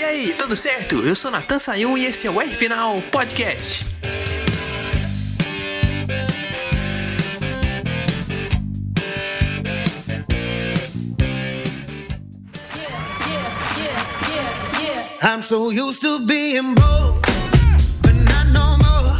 E aí, tudo certo? Eu sou Natan Sayun e esse é o R Final Podcast. I'm so used to being broke, but not no more.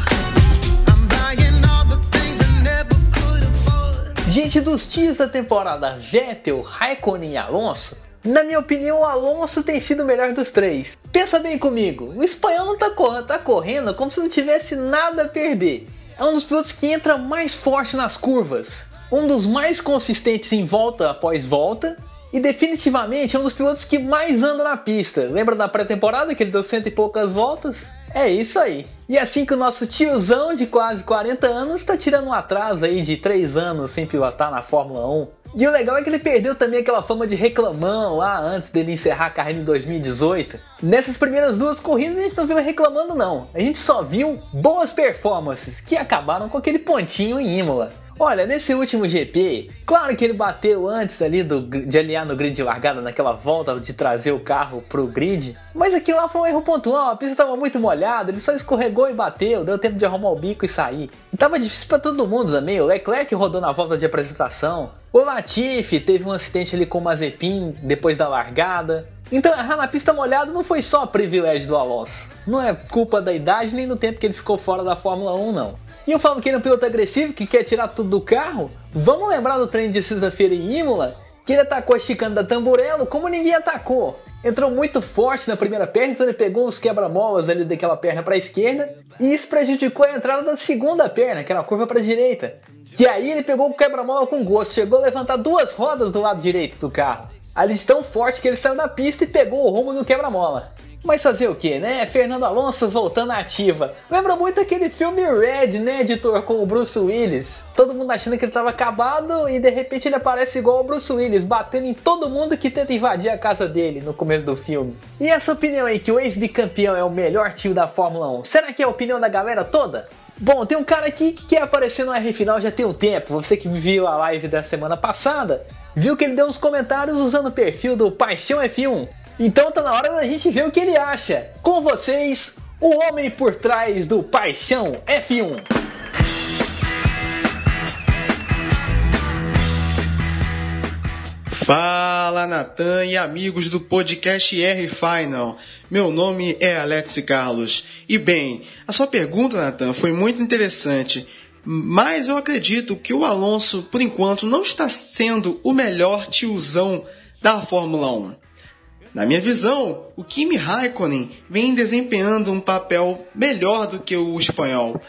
I'm buying all the things I never could afford. Gente, dos tios da temporada Vettel, Raikkonen e Alonso, na minha opinião, o Alonso tem sido o melhor dos três. Pensa bem comigo, o espanhol não tá, cor tá correndo como se não tivesse nada a perder. É um dos pilotos que entra mais forte nas curvas, um dos mais consistentes em volta após volta e definitivamente é um dos pilotos que mais anda na pista. Lembra da pré-temporada que ele deu cento e poucas voltas? É isso aí. E assim que o nosso tiozão de quase 40 anos está tirando um atraso aí de 3 anos sem pilotar na Fórmula 1. E o legal é que ele perdeu também aquela fama de reclamão lá antes dele encerrar a carreira em 2018. Nessas primeiras duas corridas a gente não viu reclamando não. A gente só viu boas performances que acabaram com aquele pontinho em Imola. Olha, nesse último GP, claro que ele bateu antes ali do, de alinhar no grid de largada, naquela volta de trazer o carro pro grid, mas aquilo lá foi um erro pontual, a pista estava muito molhada, ele só escorregou e bateu, deu tempo de arrumar o bico e sair. E tava difícil para todo mundo também, o Leclerc rodou na volta de apresentação, o Latifi teve um acidente ali com o Mazepin depois da largada, então errar na pista molhada não foi só privilégio do Alonso. Não é culpa da idade nem do tempo que ele ficou fora da Fórmula 1, não. E eu falo que ele é um piloto agressivo que quer tirar tudo do carro. Vamos lembrar do treino de sexta-feira em Imola? Que ele atacou a chicane da Tamburello como ninguém atacou. Entrou muito forte na primeira perna, então ele pegou os quebra-molas ali daquela perna para a esquerda e isso prejudicou a entrada da segunda perna, que era curva para a direita. Que aí ele pegou o quebra-mola com gosto, chegou a levantar duas rodas do lado direito do carro. Ali de tão forte que ele saiu da pista e pegou o rumo do quebra-mola. Mas fazer o que, né? Fernando Alonso voltando à ativa. Lembra muito aquele filme Red, né, editor, com o Bruce Willis. Todo mundo achando que ele estava acabado e de repente ele aparece igual o Bruce Willis, batendo em todo mundo que tenta invadir a casa dele no começo do filme. E essa opinião aí que o ex-bicampeão é o melhor tio da Fórmula 1, será que é a opinião da galera toda? Bom, tem um cara aqui que quer aparecer no R Final já tem um tempo. Você que viu a live da semana passada, viu que ele deu uns comentários usando o perfil do Paixão F1. Então tá na hora da gente ver o que ele acha. Com vocês, o homem por trás do Paixão F1. Fala Natan e amigos do podcast R Final. Meu nome é Alex Carlos. E bem, a sua pergunta, Natan, foi muito interessante. Mas eu acredito que o Alonso, por enquanto, não está sendo o melhor tiozão da Fórmula 1. Na minha visão, o Kimi Raikkonen vem desempenhando um papel melhor do que o espanhol.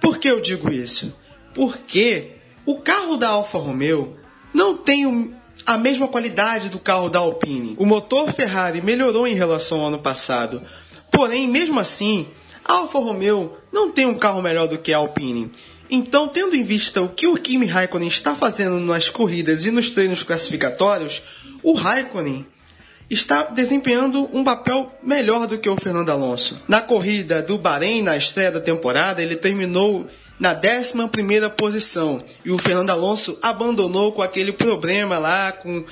Por que eu digo isso? Porque o carro da Alfa Romeo não tem a mesma qualidade do carro da Alpine. O motor Ferrari melhorou em relação ao ano passado, porém, mesmo assim, a Alfa Romeo não tem um carro melhor do que a Alpine. Então, tendo em vista o que o Kimi Raikkonen está fazendo nas corridas e nos treinos classificatórios, o Raikkonen está desempenhando um papel melhor do que o Fernando Alonso. Na corrida do Bahrein, na estreia da temporada, ele terminou na 11 posição e o Fernando Alonso abandonou com aquele problema lá com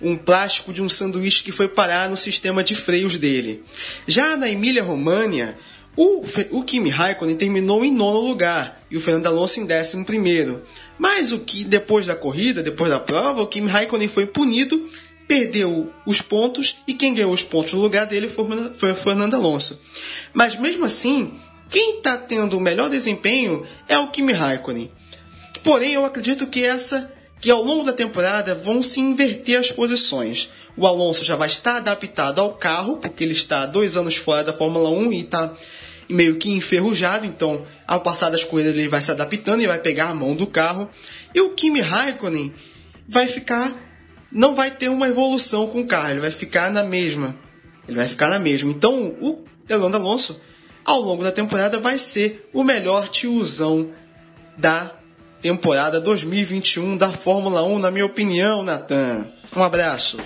um plástico de um sanduíche que foi parar no sistema de freios dele. Já na Emília-România, o, o Kimi Raikkonen terminou em nono lugar e o Fernando Alonso em décimo primeiro. Mas o que depois da corrida, depois da prova, o Kimi Raikkonen foi punido perdeu os pontos e quem ganhou os pontos no lugar dele foi o Fernando Alonso. Mas mesmo assim, quem está tendo o melhor desempenho é o Kimi Raikkonen. Porém, eu acredito que essa que ao longo da temporada vão se inverter as posições. O Alonso já vai estar adaptado ao carro, porque ele está dois anos fora da Fórmula 1 e está meio que enferrujado, então ao passar das corridas ele vai se adaptando e vai pegar a mão do carro. E o Kimi Raikkonen vai ficar não vai ter uma evolução com o carro, ele vai ficar na mesma. Ele vai ficar na mesma. Então, o Fernando Alonso, ao longo da temporada, vai ser o melhor tiozão da temporada 2021 da Fórmula 1, na minha opinião, Natan. Um abraço.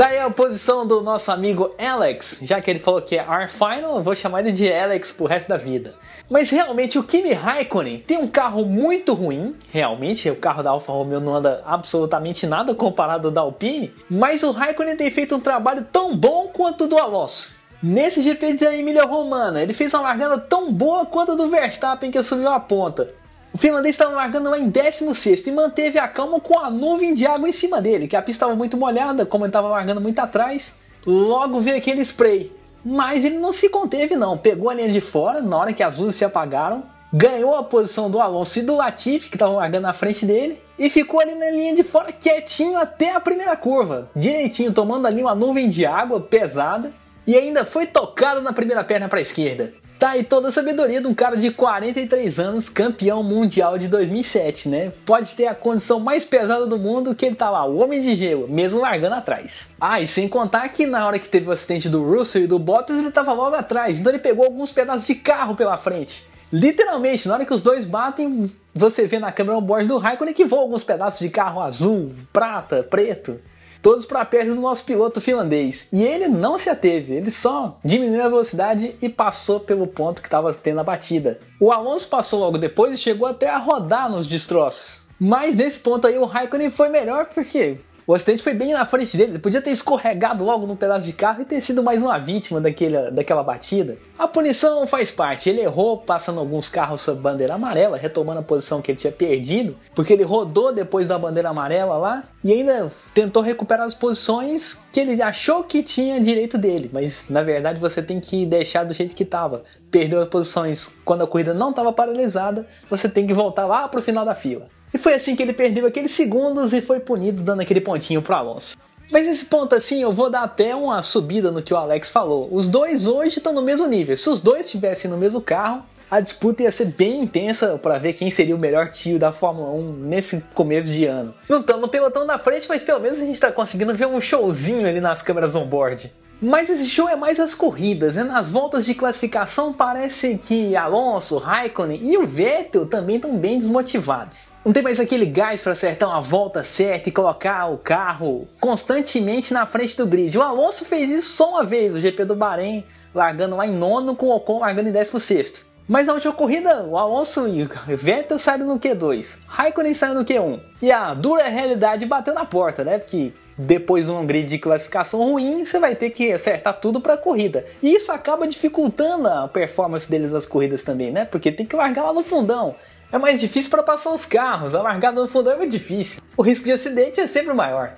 Tá aí a posição do nosso amigo Alex, já que ele falou que é our final, eu vou chamar ele de Alex pro resto da vida. Mas realmente o Kimi Raikkonen tem um carro muito ruim, realmente o carro da Alfa Romeo não anda absolutamente nada comparado ao da Alpine, mas o Raikkonen tem feito um trabalho tão bom quanto o do Alonso. Nesse GP da Emília Romana, ele fez uma largada tão boa quanto a do Verstappen que assumiu a ponta. O finlandês estava largando em 16 e manteve a calma com a nuvem de água em cima dele, que a pista estava muito molhada, como ele estava largando muito atrás. Logo veio aquele spray. Mas ele não se conteve não, pegou a linha de fora na hora que as luzes se apagaram, ganhou a posição do Alonso e do Latifi, que estavam largando na frente dele, e ficou ali na linha de fora quietinho até a primeira curva, direitinho, tomando ali uma nuvem de água pesada, e ainda foi tocado na primeira perna para a esquerda. Tá aí toda a sabedoria de um cara de 43 anos, campeão mundial de 2007, né? Pode ter a condição mais pesada do mundo que ele tá lá, o homem de gelo, mesmo largando atrás. Ah, e sem contar que na hora que teve o acidente do Russell e do Bottas, ele tava logo atrás, então ele pegou alguns pedaços de carro pela frente. Literalmente, na hora que os dois batem, você vê na câmera on-board do Raikkonen que voam alguns pedaços de carro azul, prata, preto todos para perto do nosso piloto finlandês. E ele não se ateve, ele só diminuiu a velocidade e passou pelo ponto que estava tendo a batida. O Alonso passou logo depois e chegou até a rodar nos destroços. Mas nesse ponto aí o Raikkonen foi melhor porque o acidente foi bem na frente dele, ele podia ter escorregado logo num pedaço de carro e ter sido mais uma vítima daquele, daquela batida. A punição faz parte, ele errou passando alguns carros sob bandeira amarela, retomando a posição que ele tinha perdido, porque ele rodou depois da bandeira amarela lá e ainda tentou recuperar as posições que ele achou que tinha direito dele, mas na verdade você tem que deixar do jeito que estava. Perdeu as posições quando a corrida não estava paralisada, você tem que voltar lá para o final da fila. E foi assim que ele perdeu aqueles segundos e foi punido dando aquele pontinho pro Alonso. Mas esse ponto assim, eu vou dar até uma subida no que o Alex falou. Os dois hoje estão no mesmo nível. Se os dois estivessem no mesmo carro, a disputa ia ser bem intensa para ver quem seria o melhor tio da Fórmula 1 nesse começo de ano. Não estamos no pelotão da frente, mas pelo menos a gente está conseguindo ver um showzinho ali nas câmeras on-board. Mas esse show é mais as corridas, né? Nas voltas de classificação parece que Alonso, Raikkonen e o Vettel também estão bem desmotivados. Não tem mais aquele gás para acertar uma volta certa e colocar o carro constantemente na frente do grid. O Alonso fez isso só uma vez, o GP do Bahrein, largando lá em nono com o Ocon largando em 16 mas na última corrida, o Alonso e o Vettel saíram no Q2, Raikkonen saiu no Q1. E a dura realidade bateu na porta, né? Porque depois de um grid de classificação ruim, você vai ter que acertar tudo para a corrida. E isso acaba dificultando a performance deles nas corridas também, né? Porque tem que largar lá no fundão. É mais difícil para passar os carros, a largada no fundão é muito difícil. O risco de acidente é sempre maior.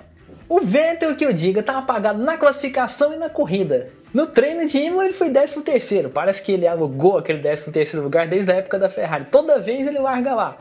O Vettel, que eu diga, estava apagado na classificação e na corrida. No treino de Imola ele foi 13 terceiro. Parece que ele alugou aquele 13 terceiro lugar desde a época da Ferrari. Toda vez ele larga lá.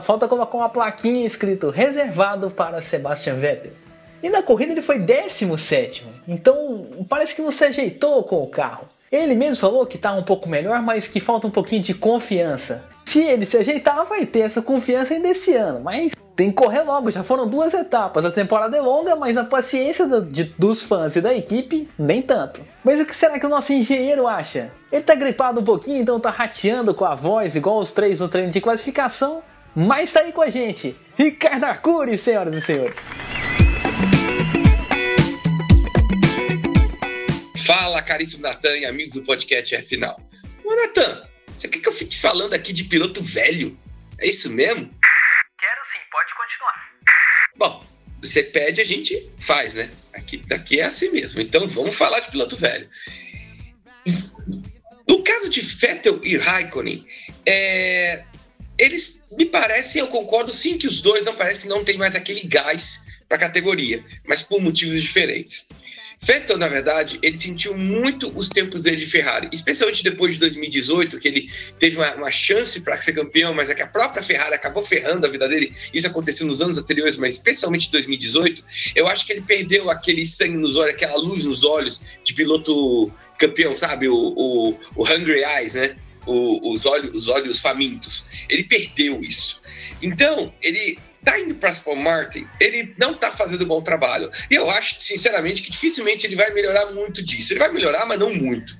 Falta colocar uma plaquinha escrito reservado para Sebastian Vettel. E na corrida ele foi 17. Então parece que não se ajeitou com o carro. Ele mesmo falou que está um pouco melhor, mas que falta um pouquinho de confiança. Se ele se ajeitar, vai ter essa confiança ainda esse ano. Mas tem que correr logo, já foram duas etapas. A temporada é longa, mas a paciência do, de, dos fãs e da equipe, nem tanto. Mas o que será que o nosso engenheiro acha? Ele tá gripado um pouquinho, então tá rateando com a voz, igual os três no treino de classificação. Mas tá aí com a gente, Ricardo Arcuri, senhoras e senhores. Fala, caríssimo Natan e amigos do podcast é final. Ô, Natan, você quer que eu fique falando aqui de piloto velho? É isso mesmo? Quero sim, pode continuar. Bom, você pede, a gente faz, né? Aqui, aqui é assim mesmo. Então vamos falar de piloto velho. No caso de Vettel e Raikkonen, é, eles me parecem, eu concordo sim que os dois não parecem que não tem mais aquele gás para a categoria, mas por motivos diferentes. Vettel, na verdade, ele sentiu muito os tempos dele de Ferrari, especialmente depois de 2018, que ele teve uma, uma chance para ser campeão, mas é que a própria Ferrari acabou ferrando a vida dele. Isso aconteceu nos anos anteriores, mas especialmente em 2018. Eu acho que ele perdeu aquele sangue nos olhos, aquela luz nos olhos de piloto campeão, sabe? O, o, o Hungry Eyes, né? O, os, olhos, os olhos famintos. Ele perdeu isso. Então, ele tá indo para Aston Martin, ele não tá fazendo um bom trabalho. E eu acho, sinceramente, que dificilmente ele vai melhorar muito disso. Ele vai melhorar, mas não muito.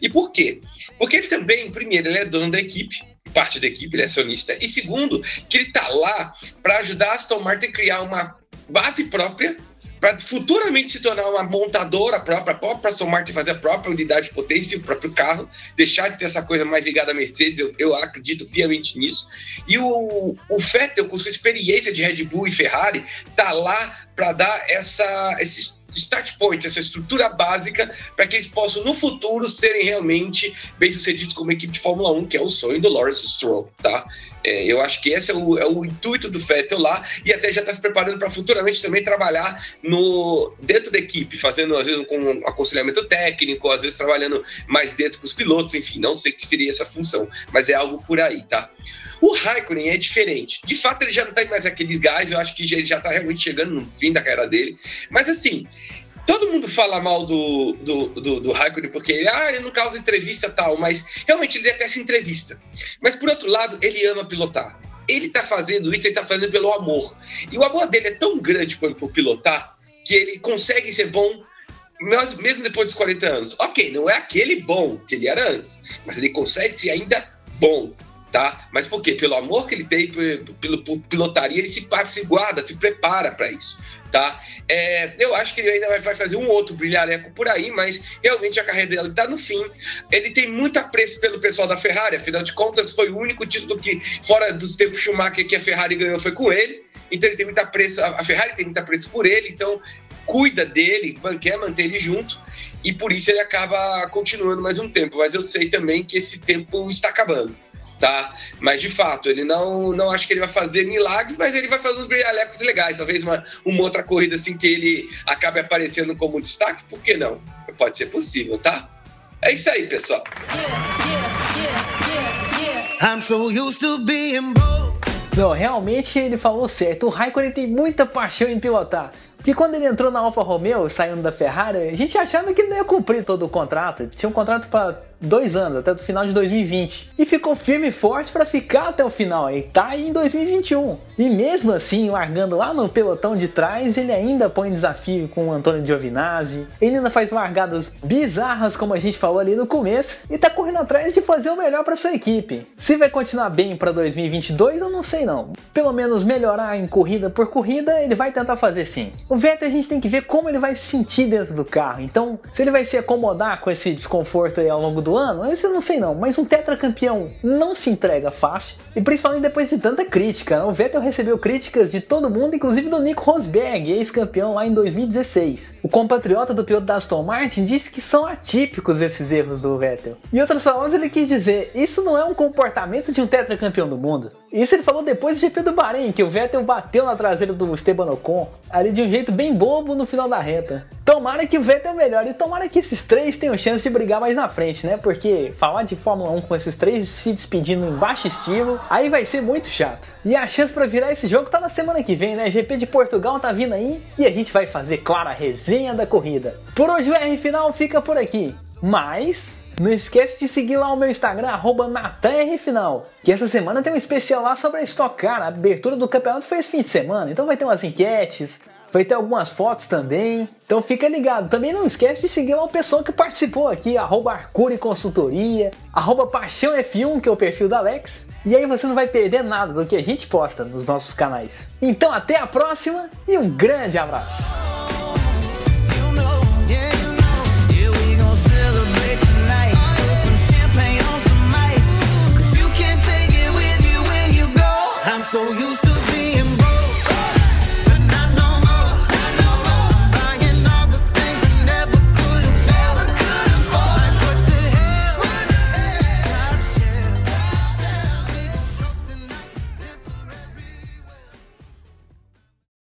E por quê? Porque ele também, primeiro, ele é dono da equipe, parte da equipe, ele é acionista. E segundo, que ele tá lá para ajudar a Aston Martin a criar uma base própria para futuramente se tornar uma montadora própria, a própria Aston Martin fazer a própria unidade de potência e o próprio carro, deixar de ter essa coisa mais ligada à Mercedes, eu, eu acredito piamente nisso. E o, o Vettel, com sua experiência de Red Bull e Ferrari, tá lá para dar essa, esse start point, essa estrutura básica para que eles possam no futuro serem realmente bem-sucedidos como equipe de Fórmula 1, que é o sonho do Lawrence Stroll, tá? É, eu acho que esse é o, é o, intuito do Vettel lá e até já está se preparando para futuramente também trabalhar no dentro da equipe, fazendo às vezes com aconselhamento técnico, às vezes trabalhando mais dentro com os pilotos, enfim, não sei que seria essa função, mas é algo por aí, tá? O Raikkonen é diferente. De fato, ele já não tem mais aqueles gás, eu acho que ele já está realmente chegando no fim da carreira dele. Mas assim, todo mundo fala mal do, do, do, do Raikkonen porque ele, ah, ele não causa entrevista tal, mas realmente ele detesta entrevista. Mas por outro lado, ele ama pilotar. Ele está fazendo isso, ele está fazendo pelo amor. E o amor dele é tão grande por, por pilotar que ele consegue ser bom mesmo depois dos 40 anos. Ok, não é aquele bom que ele era antes, mas ele consegue ser ainda bom tá? Mas por quê? Pelo amor que ele tem pelo, pilotaria, ele se, se guarda, se prepara para isso, tá? É, eu acho que ele ainda vai fazer um outro brilhareco por aí, mas realmente a carreira dele está no fim. Ele tem muito apreço pelo pessoal da Ferrari, afinal de contas, foi o único título que, fora dos tempos Schumacher, que a Ferrari ganhou foi com ele. Então ele tem muito apreço, a Ferrari tem muito apreço por ele, então cuida dele, quer manter ele junto e por isso ele acaba continuando mais um tempo. Mas eu sei também que esse tempo está acabando tá? Mas de fato, ele não, não acho que ele vai fazer milagres, mas ele vai fazer uns brilhalecos legais. Talvez uma, uma outra corrida assim que ele acabe aparecendo como destaque, por que não? Pode ser possível, tá? É isso aí, pessoal. I'm so used to being bold. Não, realmente ele falou certo. O Raikkonen tem muita paixão em pilotar. Porque quando ele entrou na Alfa Romeo, saindo da Ferrari, a gente achava que não ia cumprir todo o contrato. Tinha um contrato para dois anos, até o final de 2020. E ficou firme e forte para ficar até o final aí, tá aí em 2021. E mesmo assim, largando lá no pelotão de trás, ele ainda põe desafio com o Antônio Giovinazzi. Ele ainda faz largadas bizarras, como a gente falou ali no começo, e tá correndo atrás de fazer o melhor para sua equipe. Se vai continuar bem para 2022, eu não sei não. Pelo menos melhorar em corrida por corrida, ele vai tentar fazer sim. O Vettel a gente tem que ver como ele vai se sentir dentro do carro. Então, se ele vai se acomodar com esse desconforto aí ao longo do ano? Esse eu não sei não, mas um tetracampeão não se entrega fácil, e principalmente depois de tanta crítica. O Vettel recebeu críticas de todo mundo, inclusive do Nico Rosberg, ex-campeão lá em 2016. O compatriota do piloto da Aston Martin disse que são atípicos esses erros do Vettel. Em outras palavras, ele quis dizer, isso não é um comportamento de um tetracampeão do mundo. Isso ele falou depois do GP do Bahrein, que o Vettel bateu na traseira do Esteban Ocon, ali de um jeito bem bobo no final da reta. Tomara que o Vettel melhore e tomara que esses três tenham chance de brigar mais na frente, né? Porque falar de Fórmula 1 com esses três se despedindo em baixo estilo, aí vai ser muito chato. E a chance para virar esse jogo tá na semana que vem, né? GP de Portugal tá vindo aí e a gente vai fazer, claro, a resenha da corrida. Por hoje o R final fica por aqui. Mas não esquece de seguir lá o meu Instagram, NatanRFinal, que essa semana tem um especial lá sobre a Stock Car. A abertura do campeonato foi esse fim de semana, então vai ter umas enquetes, vai ter algumas fotos também. Então fica ligado. Também não esquece de seguir uma pessoa que participou aqui, arroba Arcure Consultoria, arroba Paixão F1, que é o perfil da Alex. E aí você não vai perder nada do que a gente posta nos nossos canais. Então até a próxima e um grande abraço!